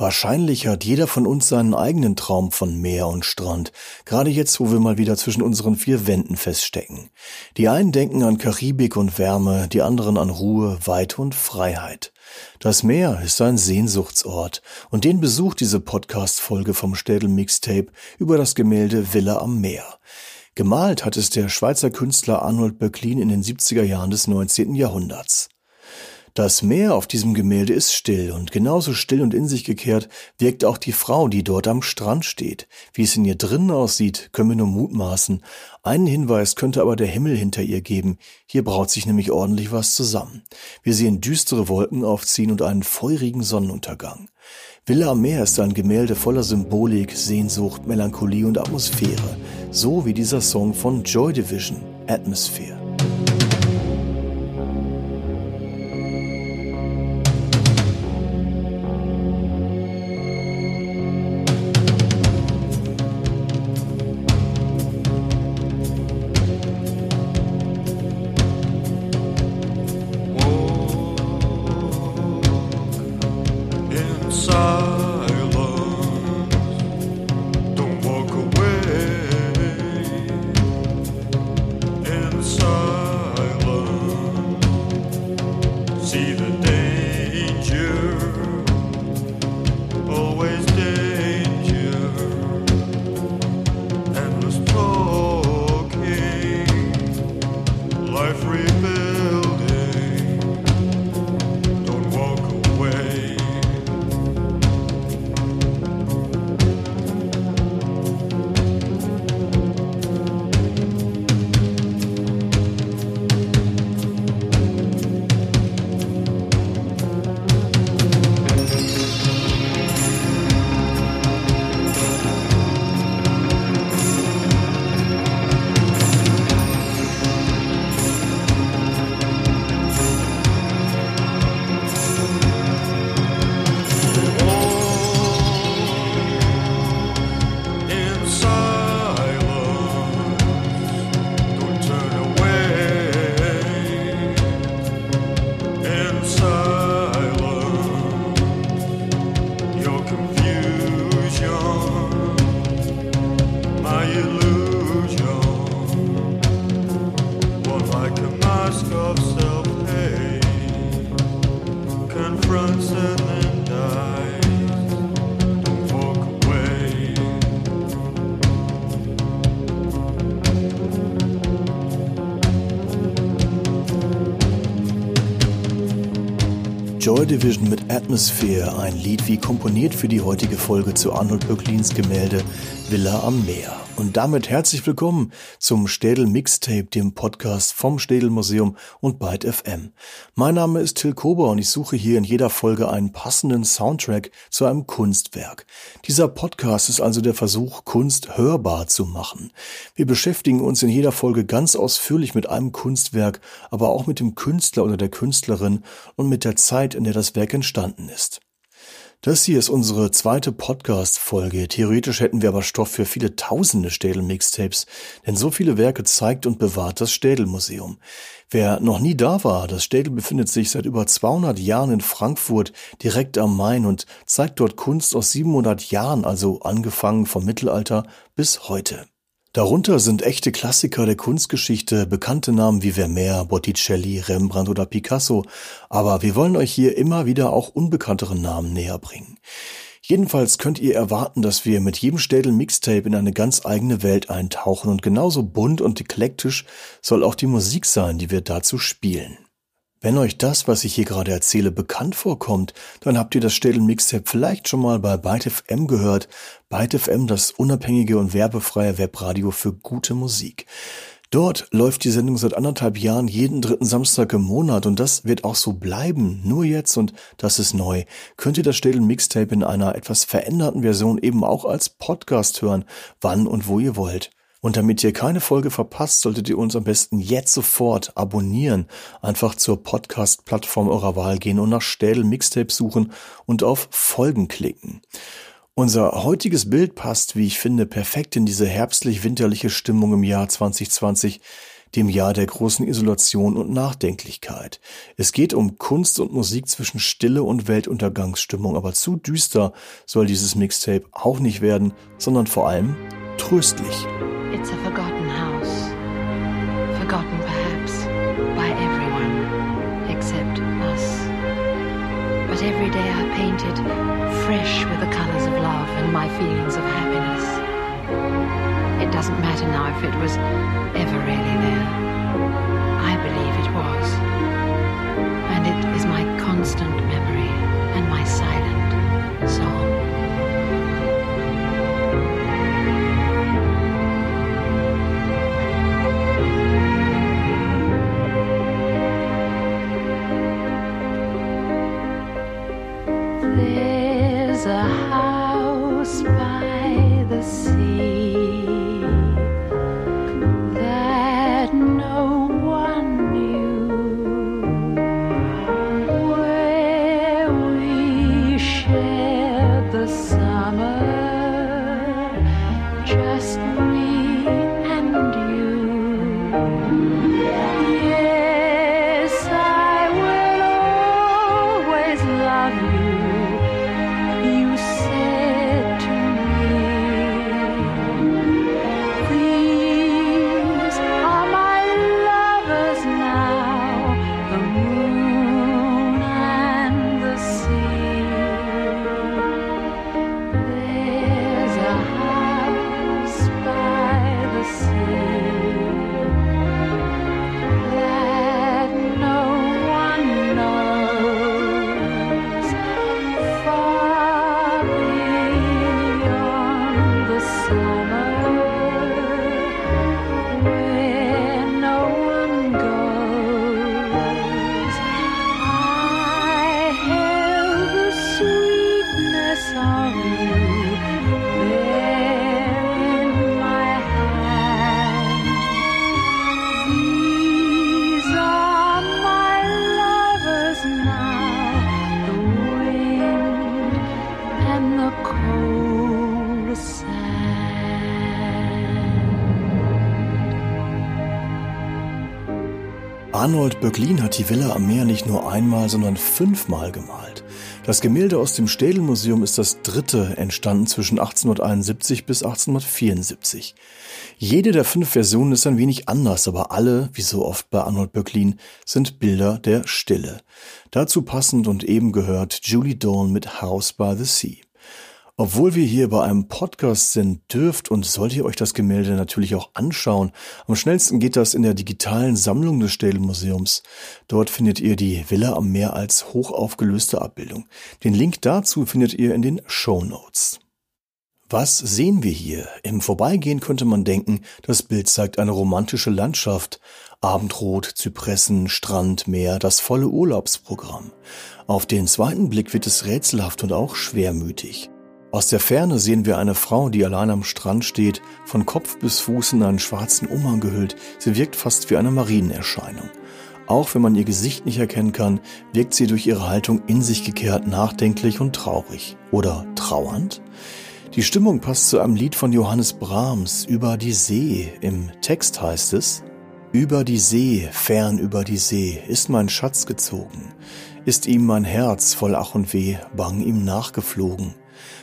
Wahrscheinlich hat jeder von uns seinen eigenen Traum von Meer und Strand, gerade jetzt, wo wir mal wieder zwischen unseren vier Wänden feststecken. Die einen denken an Karibik und Wärme, die anderen an Ruhe, Weite und Freiheit. Das Meer ist ein Sehnsuchtsort und den besucht diese Podcast-Folge vom Städel Mixtape über das Gemälde Villa am Meer. Gemalt hat es der Schweizer Künstler Arnold Böcklin in den 70er Jahren des 19. Jahrhunderts. Das Meer auf diesem Gemälde ist still und genauso still und in sich gekehrt wirkt auch die Frau, die dort am Strand steht. Wie es in ihr drinnen aussieht, können wir nur mutmaßen. Einen Hinweis könnte aber der Himmel hinter ihr geben. Hier braut sich nämlich ordentlich was zusammen. Wir sehen düstere Wolken aufziehen und einen feurigen Sonnenuntergang. Villa am Meer ist ein Gemälde voller Symbolik, Sehnsucht, Melancholie und Atmosphäre. So wie dieser Song von Joy Division, Atmosphere. Joy Division mit Atmosphere, ein Lied wie komponiert für die heutige Folge zu Arnold Böcklins Gemälde Villa am Meer. Und damit herzlich willkommen zum Städel Mixtape, dem Podcast vom Städel Museum und Byte FM. Mein Name ist Till Kober und ich suche hier in jeder Folge einen passenden Soundtrack zu einem Kunstwerk. Dieser Podcast ist also der Versuch, Kunst hörbar zu machen. Wir beschäftigen uns in jeder Folge ganz ausführlich mit einem Kunstwerk, aber auch mit dem Künstler oder der Künstlerin und mit der Zeit, in der das Werk entstanden ist. Das hier ist unsere zweite Podcast-Folge. Theoretisch hätten wir aber Stoff für viele tausende Städel-Mixtapes, denn so viele Werke zeigt und bewahrt das Städel-Museum. Wer noch nie da war, das Städel befindet sich seit über 200 Jahren in Frankfurt, direkt am Main und zeigt dort Kunst aus 700 Jahren, also angefangen vom Mittelalter bis heute. Darunter sind echte Klassiker der Kunstgeschichte, bekannte Namen wie Vermeer, Botticelli, Rembrandt oder Picasso, aber wir wollen euch hier immer wieder auch unbekanntere Namen näher bringen. Jedenfalls könnt ihr erwarten, dass wir mit jedem Städel Mixtape in eine ganz eigene Welt eintauchen und genauso bunt und eklektisch soll auch die Musik sein, die wir dazu spielen. Wenn euch das, was ich hier gerade erzähle, bekannt vorkommt, dann habt ihr das Städel Mixtape vielleicht schon mal bei ByteFM gehört. ByteFM, das unabhängige und werbefreie Webradio für gute Musik. Dort läuft die Sendung seit anderthalb Jahren jeden dritten Samstag im Monat und das wird auch so bleiben. Nur jetzt, und das ist neu, könnt ihr das Städel Mixtape in einer etwas veränderten Version eben auch als Podcast hören, wann und wo ihr wollt. Und damit ihr keine Folge verpasst, solltet ihr uns am besten jetzt sofort abonnieren. Einfach zur Podcast-Plattform eurer Wahl gehen und nach Städel Mixtape suchen und auf Folgen klicken. Unser heutiges Bild passt, wie ich finde, perfekt in diese herbstlich-winterliche Stimmung im Jahr 2020. dem Jahr der großen Isolation und Nachdenklichkeit. Es geht um Kunst und Musik zwischen Stille und Weltuntergangsstimmung, aber zu düster soll dieses Mixtape auch nicht werden, sondern vor allem tröstlich. It's a forgotten house. Forgotten perhaps by everyone except us. But every day I painted fresh with the colors of love and my feelings of happiness. It doesn't matter now if it was ever really there. I believe it was. And it is my constant memory and my silent song. There's a house by the sea. Arnold Böcklin hat die Villa am Meer nicht nur einmal, sondern fünfmal gemalt. Das Gemälde aus dem Städelmuseum ist das dritte, entstanden zwischen 1871 bis 1874. Jede der fünf Versionen ist ein wenig anders, aber alle, wie so oft bei Arnold Böcklin, sind Bilder der Stille. Dazu passend und eben gehört Julie Dawn mit House by the Sea. Obwohl wir hier bei einem Podcast sind, dürft und sollt ihr euch das Gemälde natürlich auch anschauen. Am schnellsten geht das in der digitalen Sammlung des Städelmuseums. Dort findet ihr die Villa am Meer als hochaufgelöste Abbildung. Den Link dazu findet ihr in den Show Notes. Was sehen wir hier? Im Vorbeigehen könnte man denken, das Bild zeigt eine romantische Landschaft. Abendrot, Zypressen, Strand, Meer, das volle Urlaubsprogramm. Auf den zweiten Blick wird es rätselhaft und auch schwermütig. Aus der Ferne sehen wir eine Frau, die allein am Strand steht, von Kopf bis Fuß in einen schwarzen Umhang gehüllt. Sie wirkt fast wie eine Marienerscheinung. Auch wenn man ihr Gesicht nicht erkennen kann, wirkt sie durch ihre Haltung in sich gekehrt, nachdenklich und traurig. Oder trauernd? Die Stimmung passt zu einem Lied von Johannes Brahms über die See. Im Text heißt es, über die See, fern über die See, ist mein Schatz gezogen, ist ihm mein Herz voll Ach und Weh, bang ihm nachgeflogen.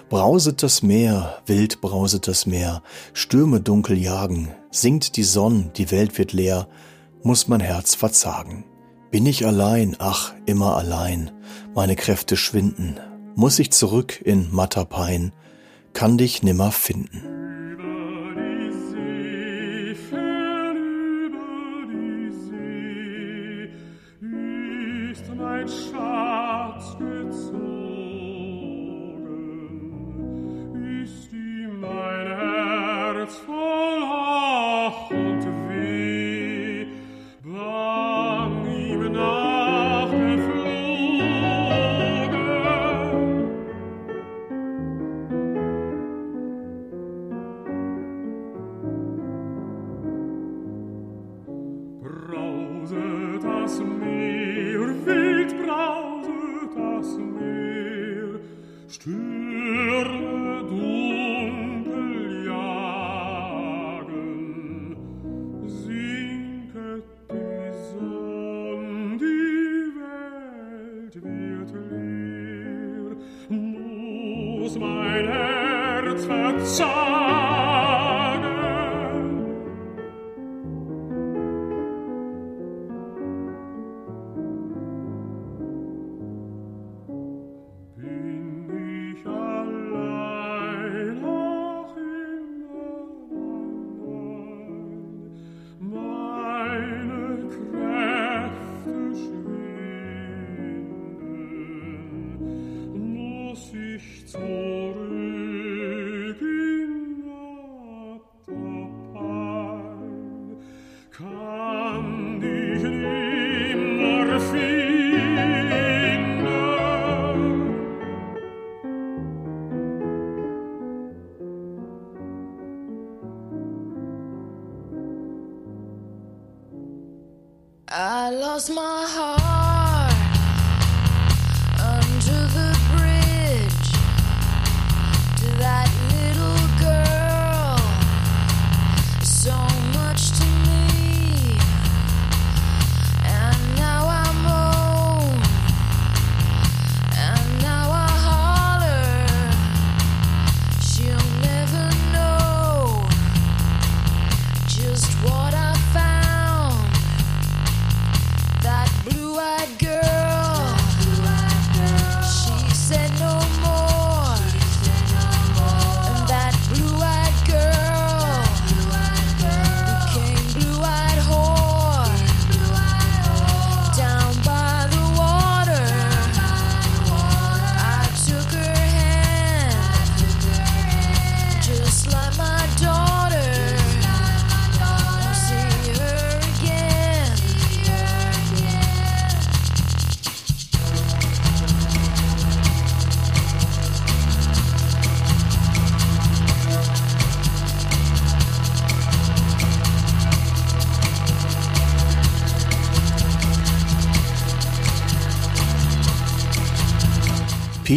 Brauset das Meer, wild brauset das Meer, Stürme dunkel jagen, sinkt die Sonn, die Welt wird leer, muss mein Herz verzagen. Bin ich allein, ach, immer allein, meine Kräfte schwinden, muss ich zurück in matter Pein, kann dich nimmer finden. I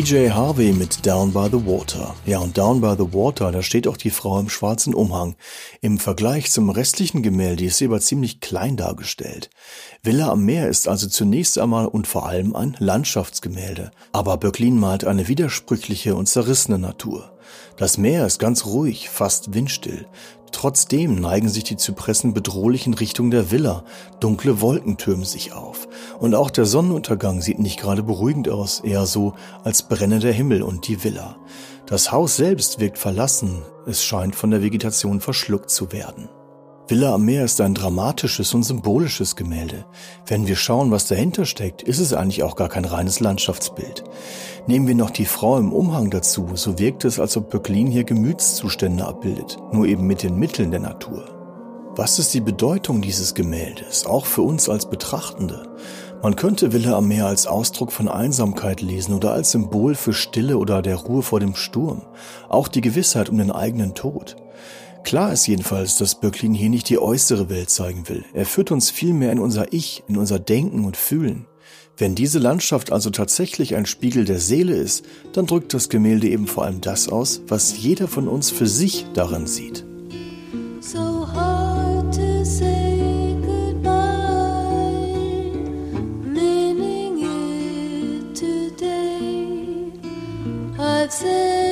PJ Harvey mit Down by the Water. Ja, und Down by the Water, da steht auch die Frau im schwarzen Umhang. Im Vergleich zum restlichen Gemälde ist sie aber ziemlich klein dargestellt. Villa am Meer ist also zunächst einmal und vor allem ein Landschaftsgemälde. Aber Böcklin malt eine widersprüchliche und zerrissene Natur. Das Meer ist ganz ruhig, fast windstill. Trotzdem neigen sich die Zypressen bedrohlich in Richtung der Villa. Dunkle Wolken türmen sich auf. Und auch der Sonnenuntergang sieht nicht gerade beruhigend aus, eher so, als brenne der Himmel und die Villa. Das Haus selbst wirkt verlassen. Es scheint von der Vegetation verschluckt zu werden. Villa am Meer ist ein dramatisches und symbolisches Gemälde. Wenn wir schauen, was dahinter steckt, ist es eigentlich auch gar kein reines Landschaftsbild. Nehmen wir noch die Frau im Umhang dazu, so wirkt es, als ob Böcklin hier Gemütszustände abbildet, nur eben mit den Mitteln der Natur. Was ist die Bedeutung dieses Gemäldes, auch für uns als Betrachtende? Man könnte Villa am Meer als Ausdruck von Einsamkeit lesen oder als Symbol für Stille oder der Ruhe vor dem Sturm, auch die Gewissheit um den eigenen Tod. Klar ist jedenfalls, dass Böcklin hier nicht die äußere Welt zeigen will. Er führt uns vielmehr in unser Ich, in unser Denken und Fühlen. Wenn diese Landschaft also tatsächlich ein Spiegel der Seele ist, dann drückt das Gemälde eben vor allem das aus, was jeder von uns für sich darin sieht. So hard to say. I've said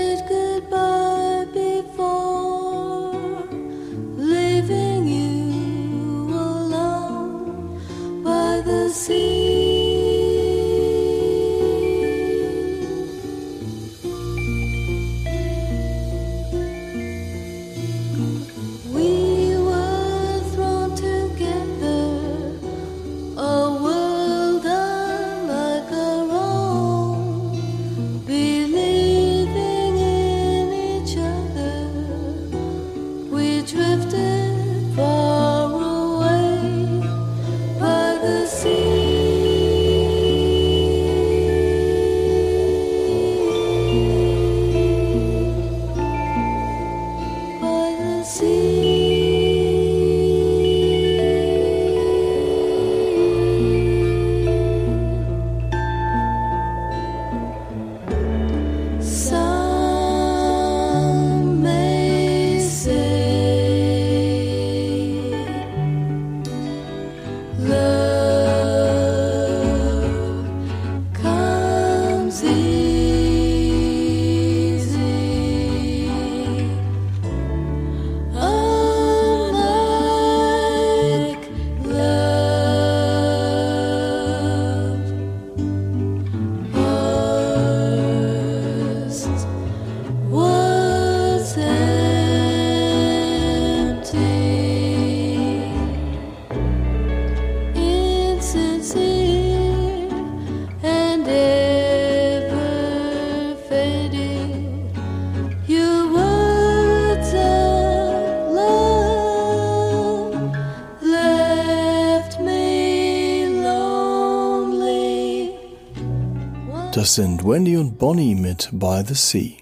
Das sind Wendy und Bonnie mit By the Sea.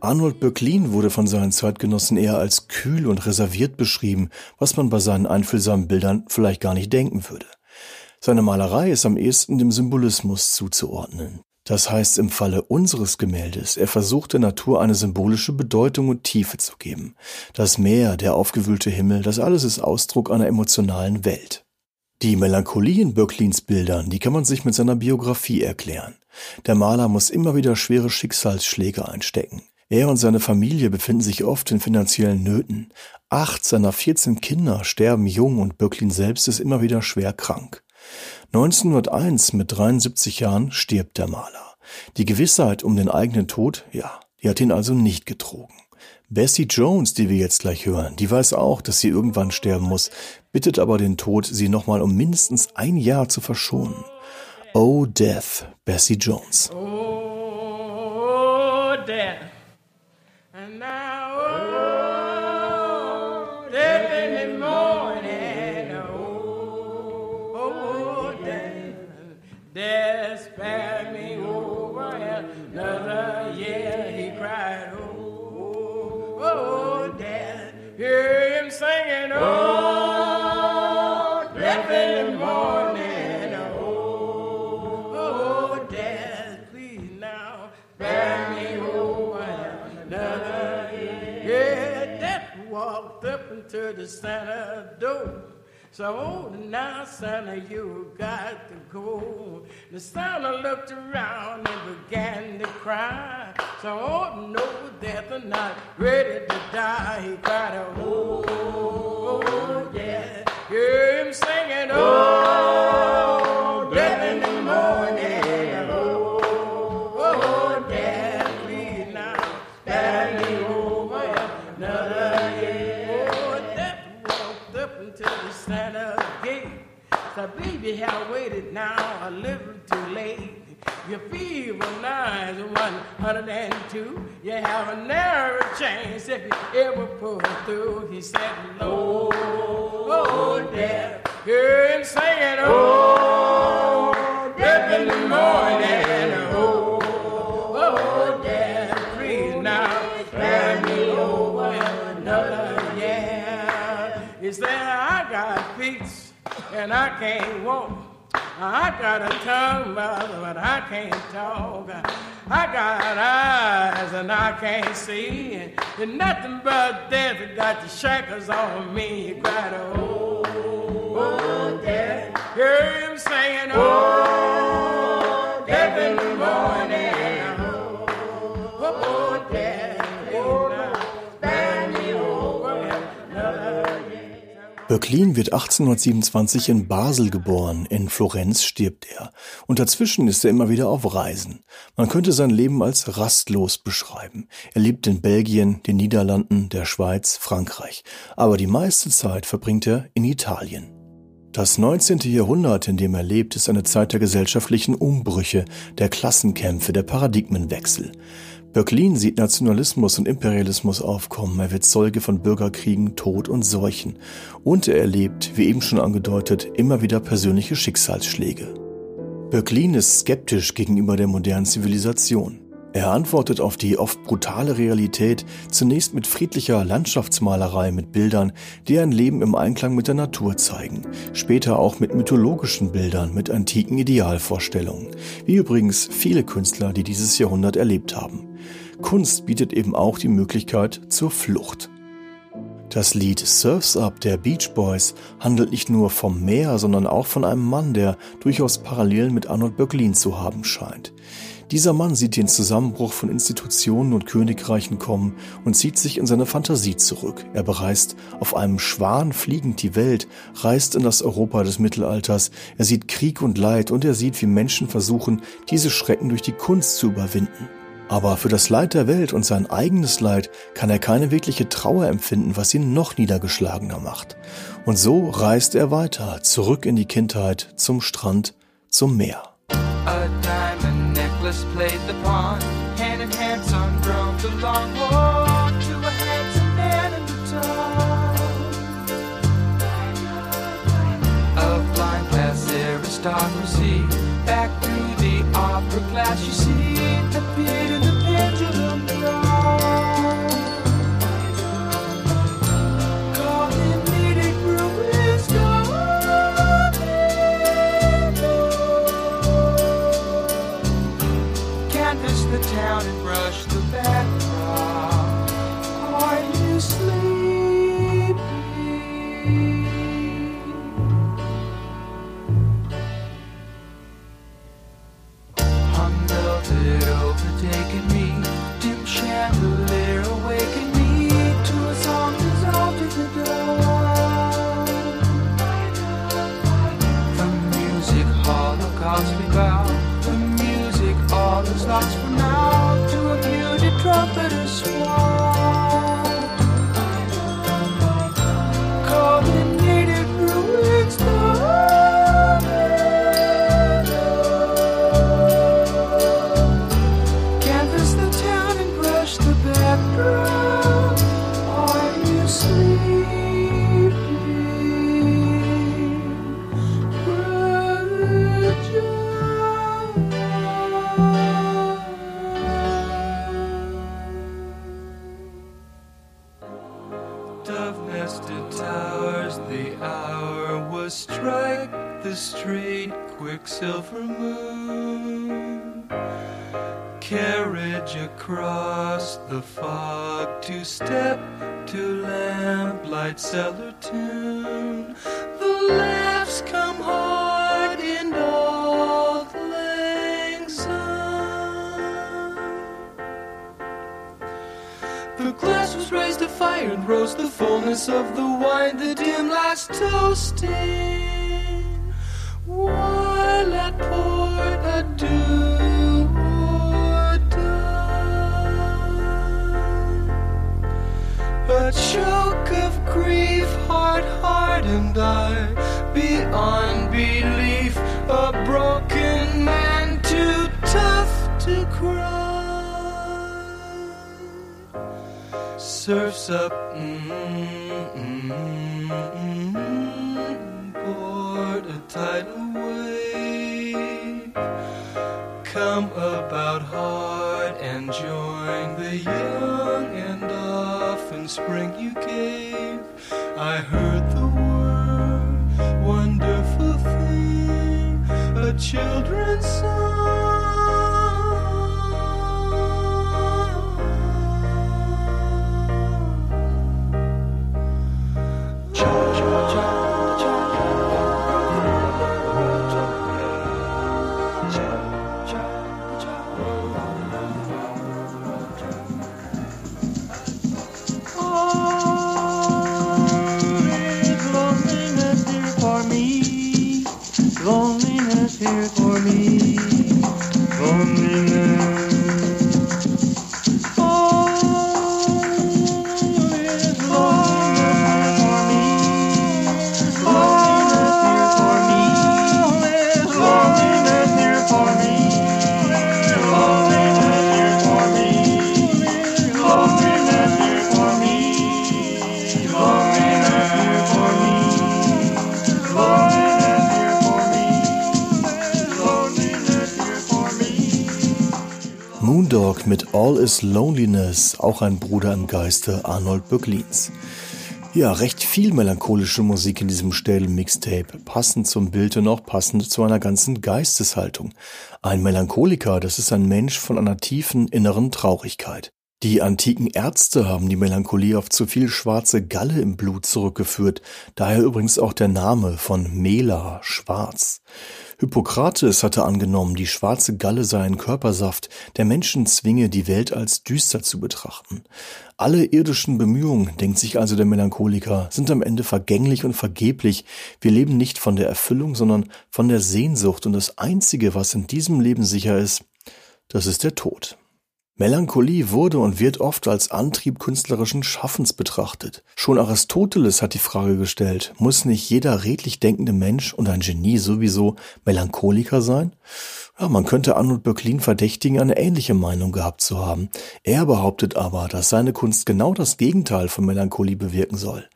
Arnold Böcklin wurde von seinen Zeitgenossen eher als kühl und reserviert beschrieben, was man bei seinen einfühlsamen Bildern vielleicht gar nicht denken würde. Seine Malerei ist am ehesten dem Symbolismus zuzuordnen. Das heißt im Falle unseres Gemäldes, er versucht der Natur eine symbolische Bedeutung und Tiefe zu geben. Das Meer, der aufgewühlte Himmel, das alles ist Ausdruck einer emotionalen Welt. Die Melancholie in Böcklins Bildern, die kann man sich mit seiner Biografie erklären. Der Maler muss immer wieder schwere Schicksalsschläge einstecken. Er und seine Familie befinden sich oft in finanziellen Nöten. Acht seiner 14 Kinder sterben jung und Böcklin selbst ist immer wieder schwer krank. 1901 mit 73 Jahren stirbt der Maler. Die Gewissheit um den eigenen Tod, ja, die hat ihn also nicht getrogen. Bessie Jones, die wir jetzt gleich hören, die weiß auch, dass sie irgendwann sterben muss, bittet aber den Tod, sie nochmal um mindestens ein Jahr zu verschonen. Oh Death, Bessie Jones. Oh Death. And now, oh, death in the morning. Oh, oh death. Death spare me over another year. He cried, oh. Oh, death, hear him singing, oh, death in the morning, into the center door. So now, Santa, you got to go. The Santa looked around and began to cry. So oh, no, death are not ready to die. He cried, oh, oh yeah. Hear him singing, oh, have waited now a little too late. Your fever now is 102. You have a narrow chance if you ever pull through. He said, Lord, oh, death. Hear him singing, oh, death in the morning. Oh, oh, death, please now, spare me over another year. He said, I got feet and I can't walk. I got a tongue, but I can't talk. I got eyes and I can't see. And, nothing but death got the shackles on me. You cried, oh, oh, death. Hear him saying, oh, Böcklin wird 1827 in Basel geboren, in Florenz stirbt er und dazwischen ist er immer wieder auf Reisen. Man könnte sein Leben als rastlos beschreiben. Er lebt in Belgien, den Niederlanden, der Schweiz, Frankreich, aber die meiste Zeit verbringt er in Italien. Das 19. Jahrhundert, in dem er lebt, ist eine Zeit der gesellschaftlichen Umbrüche, der Klassenkämpfe, der Paradigmenwechsel. Böcklin sieht Nationalismus und Imperialismus aufkommen, er wird Zeuge von Bürgerkriegen, Tod und Seuchen und er erlebt, wie eben schon angedeutet, immer wieder persönliche Schicksalsschläge. Böcklin ist skeptisch gegenüber der modernen Zivilisation. Er antwortet auf die oft brutale Realität zunächst mit friedlicher Landschaftsmalerei mit Bildern, die ein Leben im Einklang mit der Natur zeigen, später auch mit mythologischen Bildern, mit antiken Idealvorstellungen, wie übrigens viele Künstler, die dieses Jahrhundert erlebt haben. Kunst bietet eben auch die Möglichkeit zur Flucht. Das Lied Surfs Up der Beach Boys handelt nicht nur vom Meer, sondern auch von einem Mann, der durchaus Parallelen mit Arnold Böcklin zu haben scheint. Dieser Mann sieht den Zusammenbruch von Institutionen und Königreichen kommen und zieht sich in seine Fantasie zurück. Er bereist auf einem Schwan fliegend die Welt, reist in das Europa des Mittelalters, er sieht Krieg und Leid und er sieht, wie Menschen versuchen, diese Schrecken durch die Kunst zu überwinden. Aber für das Leid der Welt und sein eigenes Leid kann er keine wirkliche Trauer empfinden, was ihn noch niedergeschlagener macht. Und so reist er weiter, zurück in die Kindheit, zum Strand, zum Meer. A diamond necklace played the pawn. Hand in hand, drove the long walk to a handsome man in the town. Of blind class aristocracy, back through the opera glass, you see, appeared in the pendulum holocaust we bow, the music all is lost for now to a muted trumpeter swan. Quicksilver moon carriage across the fog to step to lamplight cellar tune. The laughs come hard in old lang. The glass was raised to fire and rose the fullness of the wine, the dim lights toasting. Surfs up, mm, mm, mm, tidal wave. Come about hard and join the young and often spring you gave. I heard the word, wonderful thing, a children's Loneliness Mit All is Loneliness, auch ein Bruder im Geiste Arnold Böcklins. Ja, recht viel melancholische Musik in diesem Städel-Mixtape, passend zum Bild und auch passend zu einer ganzen Geisteshaltung. Ein Melancholiker, das ist ein Mensch von einer tiefen inneren Traurigkeit. Die antiken Ärzte haben die Melancholie auf zu viel schwarze Galle im Blut zurückgeführt, daher übrigens auch der Name von Mela, schwarz. Hippokrates hatte angenommen, die schwarze Galle sei ein Körpersaft, der Menschen zwinge, die Welt als düster zu betrachten. Alle irdischen Bemühungen, denkt sich also der Melancholiker, sind am Ende vergänglich und vergeblich. Wir leben nicht von der Erfüllung, sondern von der Sehnsucht und das Einzige, was in diesem Leben sicher ist, das ist der Tod. Melancholie wurde und wird oft als Antrieb künstlerischen Schaffens betrachtet. Schon Aristoteles hat die Frage gestellt, muss nicht jeder redlich denkende Mensch und ein Genie sowieso Melancholiker sein? Ja, man könnte Arnold Böcklin verdächtigen, eine ähnliche Meinung gehabt zu haben. Er behauptet aber, dass seine Kunst genau das Gegenteil von Melancholie bewirken soll.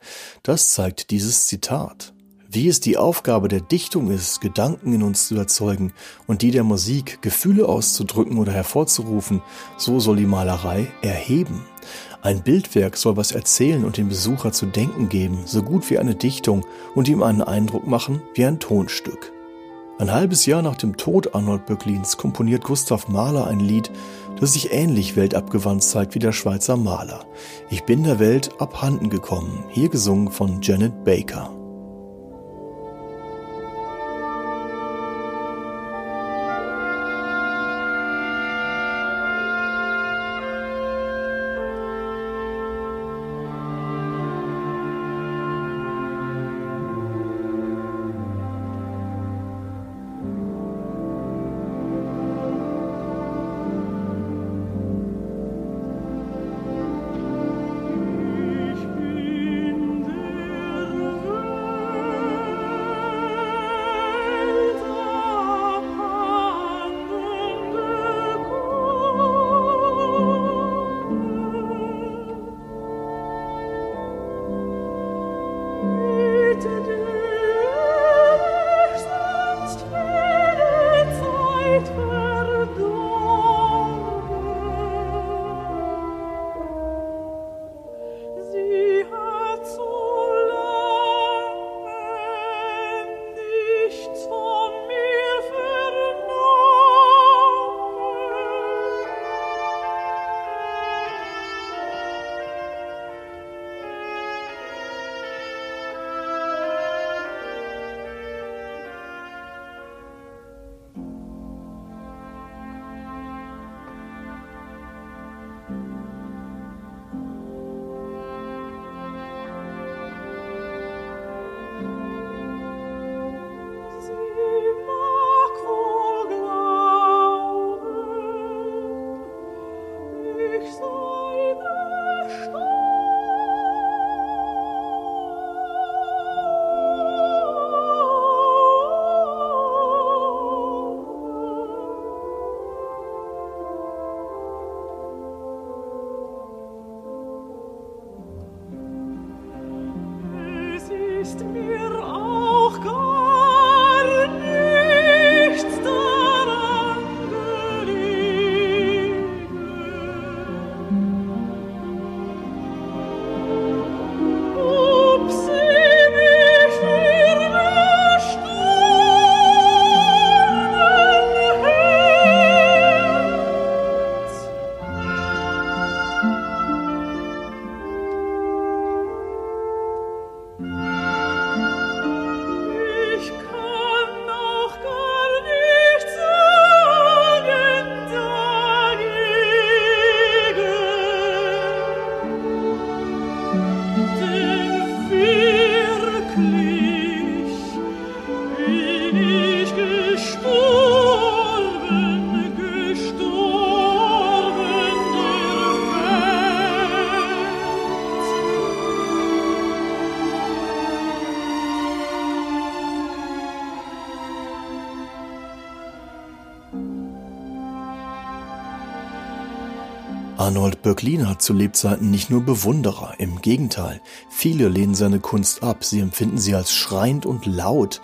Das zeigt dieses Zitat. Wie es die Aufgabe der Dichtung ist, Gedanken in uns zu erzeugen und die der Musik, Gefühle auszudrücken oder hervorzurufen, so soll die Malerei erheben. Ein Bildwerk soll was erzählen und dem Besucher zu denken geben, so gut wie eine Dichtung und ihm einen Eindruck machen wie ein Tonstück. Ein halbes Jahr nach dem Tod Arnold Böcklins komponiert Gustav Mahler ein Lied, das sich ähnlich weltabgewandt zeigt wie der Schweizer Maler. Ich bin der Welt abhanden gekommen, hier gesungen von Janet Baker. Arnold Böcklin hat zu Lebzeiten nicht nur Bewunderer, im Gegenteil, viele lehnen seine Kunst ab, sie empfinden sie als schreiend und laut,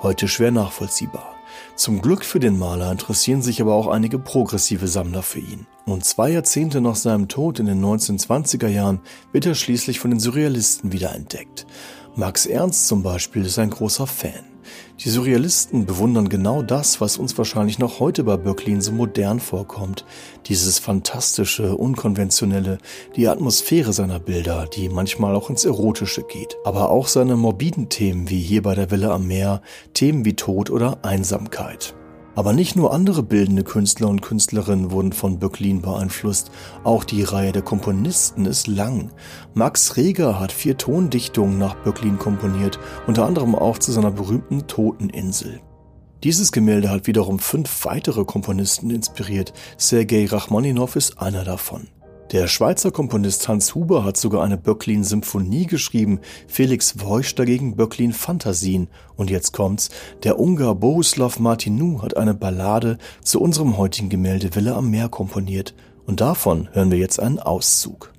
heute schwer nachvollziehbar. Zum Glück für den Maler interessieren sich aber auch einige progressive Sammler für ihn. Und zwei Jahrzehnte nach seinem Tod in den 1920er Jahren wird er schließlich von den Surrealisten wiederentdeckt. Max Ernst zum Beispiel ist ein großer Fan. Die Surrealisten bewundern genau das, was uns wahrscheinlich noch heute bei Böcklin so modern vorkommt. Dieses fantastische, unkonventionelle, die Atmosphäre seiner Bilder, die manchmal auch ins Erotische geht. Aber auch seine morbiden Themen wie hier bei der Villa am Meer, Themen wie Tod oder Einsamkeit. Aber nicht nur andere bildende Künstler und Künstlerinnen wurden von Böcklin beeinflusst, auch die Reihe der Komponisten ist lang. Max Reger hat vier Tondichtungen nach Böcklin komponiert, unter anderem auch zu seiner berühmten Toteninsel. Dieses Gemälde hat wiederum fünf weitere Komponisten inspiriert, Sergei Rachmaninow ist einer davon. Der Schweizer Komponist Hans Huber hat sogar eine Böcklin-Symphonie geschrieben, Felix Voisch dagegen Böcklin-Fantasien. Und jetzt kommt's, der Ungar Bohuslav Martinu hat eine Ballade zu unserem heutigen Gemälde Villa am Meer komponiert. Und davon hören wir jetzt einen Auszug.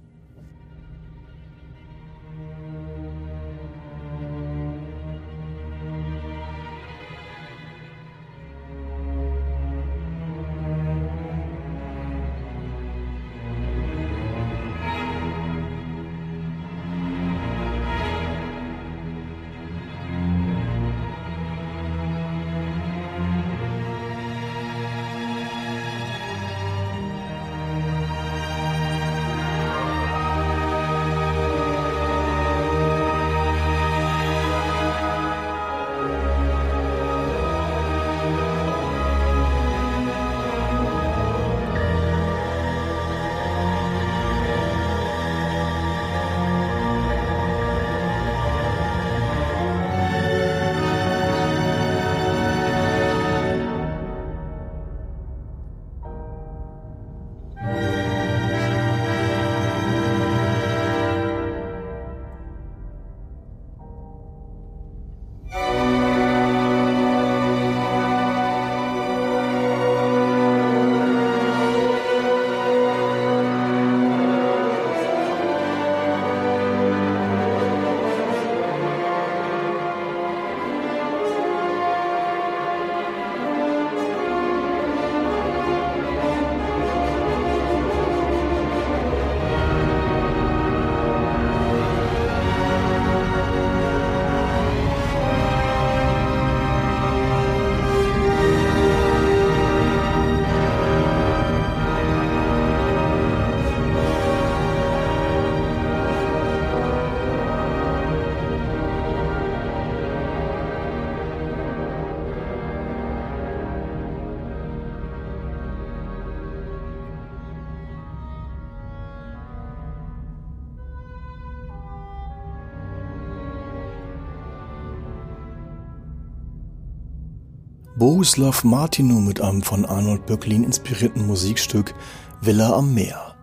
Bohuslav Martinu mit einem von Arnold Böcklin inspirierten Musikstück Villa am Meer.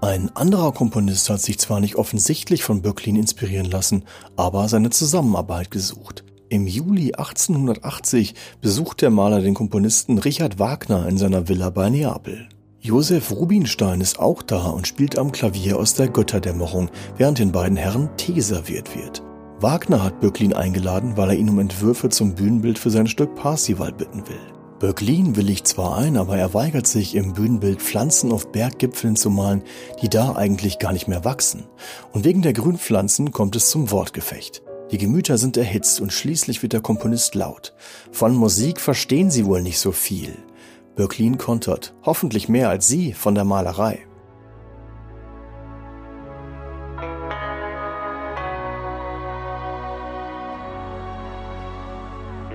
Ein anderer Komponist hat sich zwar nicht offensichtlich von Böcklin inspirieren lassen, aber seine Zusammenarbeit gesucht. Im Juli 1880 besucht der Maler den Komponisten Richard Wagner in seiner Villa bei Neapel. Josef Rubinstein ist auch da und spielt am Klavier aus der Götterdämmerung, während den beiden Herren Tee serviert wird. Wagner hat Böcklin eingeladen, weil er ihn um Entwürfe zum Bühnenbild für sein Stück Parsival bitten will. Böcklin willigt zwar ein, aber er weigert sich, im Bühnenbild Pflanzen auf Berggipfeln zu malen, die da eigentlich gar nicht mehr wachsen. Und wegen der Grünpflanzen kommt es zum Wortgefecht. Die Gemüter sind erhitzt und schließlich wird der Komponist laut. Von Musik verstehen sie wohl nicht so viel. Böcklin kontert, hoffentlich mehr als Sie von der Malerei.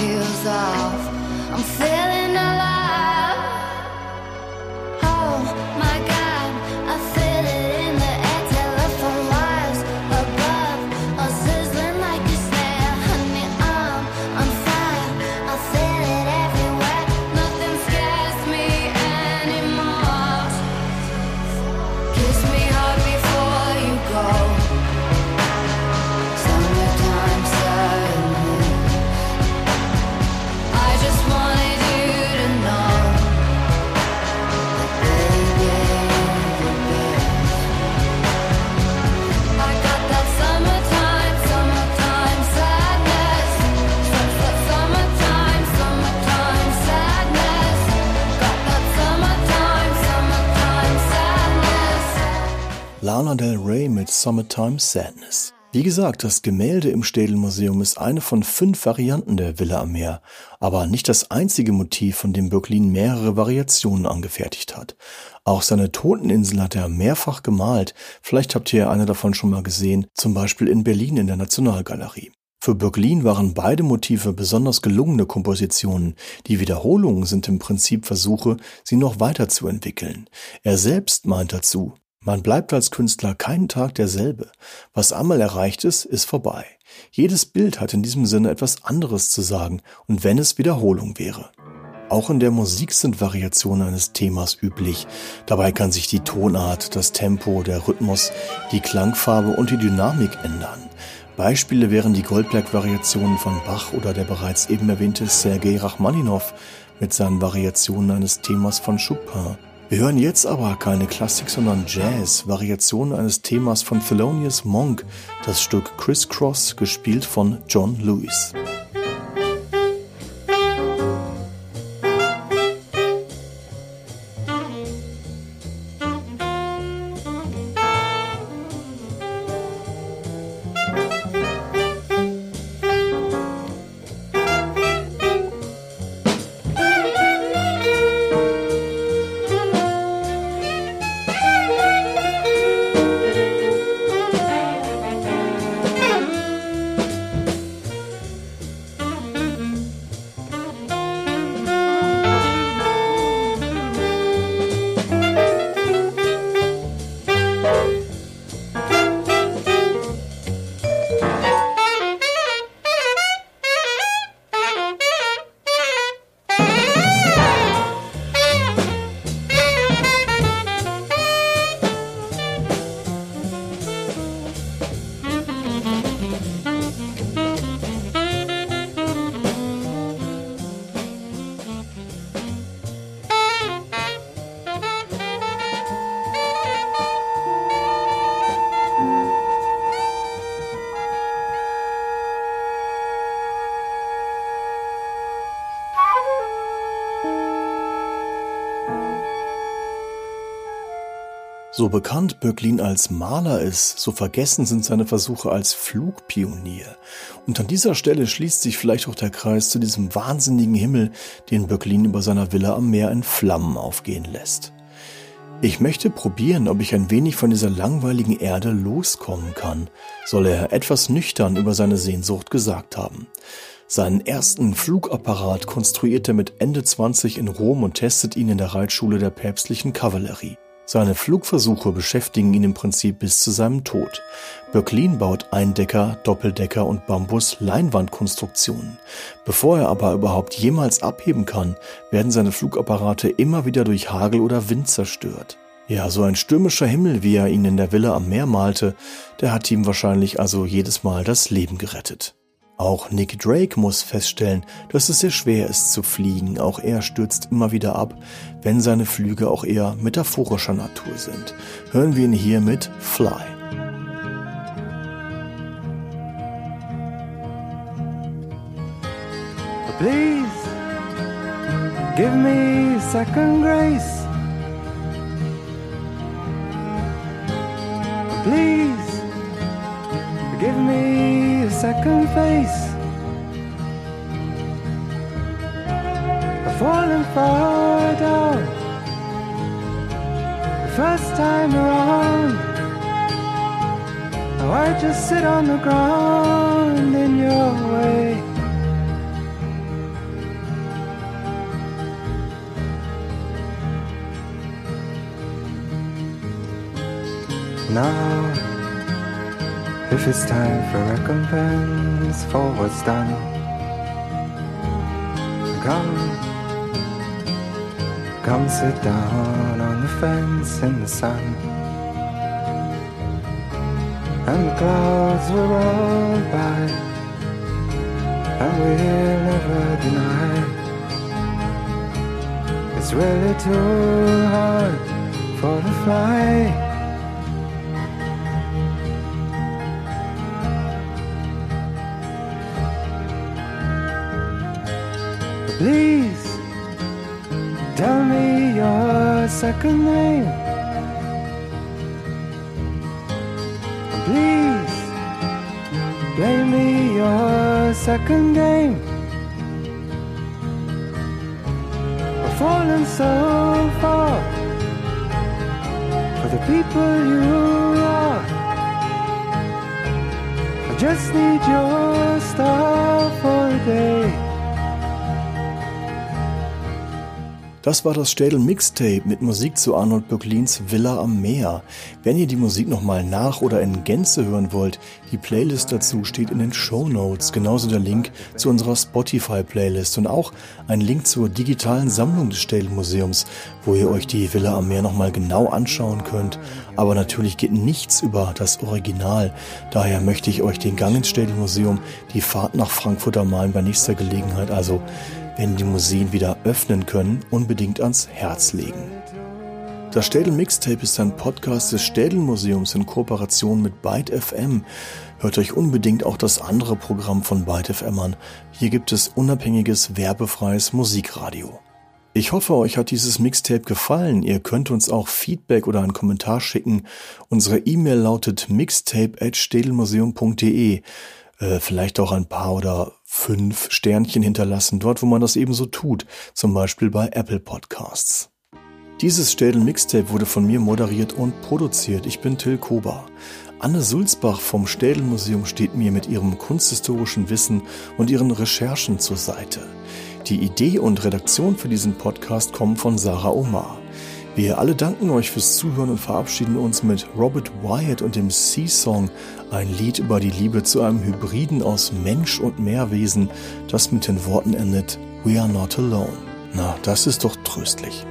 heels off. I'm feeling alive. Summertime sadness. Wie gesagt, das Gemälde im Städelmuseum ist eine von fünf Varianten der Villa am Meer, aber nicht das einzige Motiv, von dem Böcklin mehrere Variationen angefertigt hat. Auch seine Toteninsel hat er mehrfach gemalt, vielleicht habt ihr eine davon schon mal gesehen, zum Beispiel in Berlin in der Nationalgalerie. Für Böcklin waren beide Motive besonders gelungene Kompositionen. Die Wiederholungen sind im Prinzip Versuche, sie noch weiterzuentwickeln. Er selbst meint dazu, man bleibt als Künstler keinen Tag derselbe. Was einmal erreicht ist, ist vorbei. Jedes Bild hat in diesem Sinne etwas anderes zu sagen, und wenn es Wiederholung wäre. Auch in der Musik sind Variationen eines Themas üblich. Dabei kann sich die Tonart, das Tempo, der Rhythmus, die Klangfarbe und die Dynamik ändern. Beispiele wären die Goldberg-Variationen von Bach oder der bereits eben erwähnte Sergei Rachmaninow mit seinen Variationen eines Themas von Chopin. Wir hören jetzt aber keine Klassik, sondern Jazz, Variationen eines Themas von Thelonious Monk, das Stück Crisscross, gespielt von John Lewis. So bekannt Böcklin als Maler ist, so vergessen sind seine Versuche als Flugpionier. Und an dieser Stelle schließt sich vielleicht auch der Kreis zu diesem wahnsinnigen Himmel, den Böcklin über seiner Villa am Meer in Flammen aufgehen lässt. Ich möchte probieren, ob ich ein wenig von dieser langweiligen Erde loskommen kann, soll er etwas nüchtern über seine Sehnsucht gesagt haben. Seinen ersten Flugapparat konstruiert er mit Ende 20 in Rom und testet ihn in der Reitschule der päpstlichen Kavallerie. Seine Flugversuche beschäftigen ihn im Prinzip bis zu seinem Tod. Böcklin baut Eindecker, Doppeldecker und Bambus-Leinwandkonstruktionen. Bevor er aber überhaupt jemals abheben kann, werden seine Flugapparate immer wieder durch Hagel oder Wind zerstört. Ja, so ein stürmischer Himmel, wie er ihn in der Villa am Meer malte, der hat ihm wahrscheinlich also jedes Mal das Leben gerettet. Auch Nick Drake muss feststellen, dass es sehr schwer ist zu fliegen. Auch er stürzt immer wieder ab, wenn seine Flüge auch eher metaphorischer Natur sind. Hören wir ihn hier mit Fly. Please give me second grace. Please second face. I've fallen far down the first time around. Now I just sit on the ground in your way. Now, if it's time for recompense for what's done, come, come sit down on the fence in the sun. And the clouds will roll by, and we'll never deny. It's really too hard for the fly. Second name. Please Play me your second game. I've fallen so far for the people you are. I just need your star for a day. Das war das Städel Mixtape mit Musik zu Arnold Böcklins Villa am Meer. Wenn ihr die Musik nochmal nach oder in Gänze hören wollt, die Playlist dazu steht in den Show Notes, genauso der Link zu unserer Spotify-Playlist und auch ein Link zur digitalen Sammlung des Städel Museums, wo ihr euch die Villa am Meer nochmal genau anschauen könnt. Aber natürlich geht nichts über das Original. Daher möchte ich euch den Gang ins Städel Museum, die Fahrt nach Frankfurt am Main bei nächster Gelegenheit, also wenn die Museen wieder öffnen können, unbedingt ans Herz legen. Das Städel Mixtape ist ein Podcast des Städel Museums in Kooperation mit Byte FM. Hört euch unbedingt auch das andere Programm von Byte FM an. Hier gibt es unabhängiges, werbefreies Musikradio. Ich hoffe, euch hat dieses Mixtape gefallen. Ihr könnt uns auch Feedback oder einen Kommentar schicken. Unsere E-Mail lautet mixtape@städelmuseum.de äh, vielleicht auch ein paar oder fünf Sternchen hinterlassen, dort wo man das eben so tut, zum Beispiel bei Apple Podcasts. Dieses Städel Mixtape wurde von mir moderiert und produziert. Ich bin Till Kober. Anne Sulzbach vom Städel Museum steht mir mit ihrem kunsthistorischen Wissen und ihren Recherchen zur Seite. Die Idee und Redaktion für diesen Podcast kommen von Sarah Omar. Wir alle danken euch fürs Zuhören und verabschieden uns mit Robert Wyatt und dem Sea Song, ein Lied über die Liebe zu einem Hybriden aus Mensch und Meerwesen, das mit den Worten endet We are not alone. Na, das ist doch tröstlich.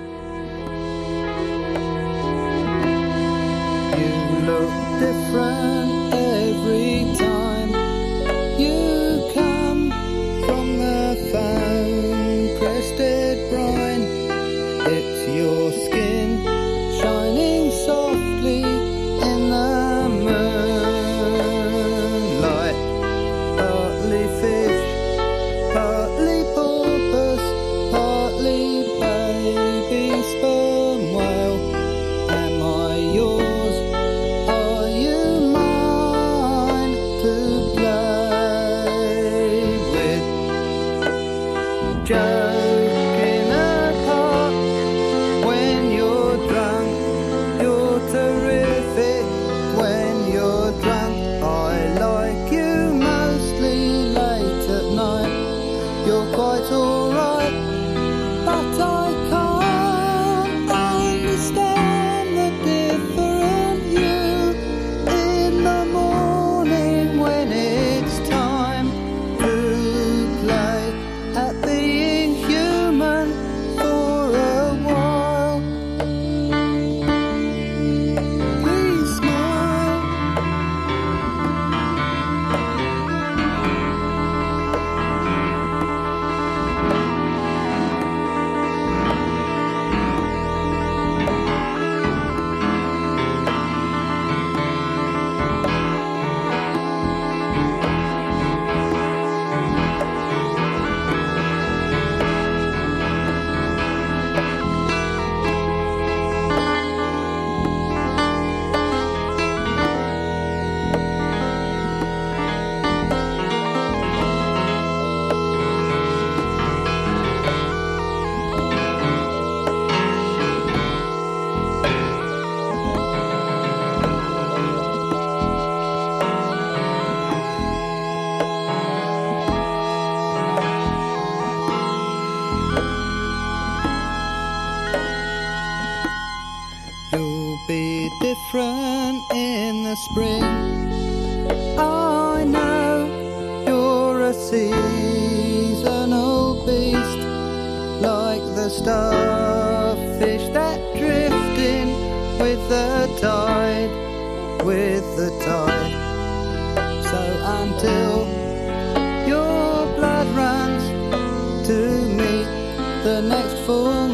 You're quite alright, but I starfish that drift in with the tide, with the tide. So until your blood runs to meet the next full.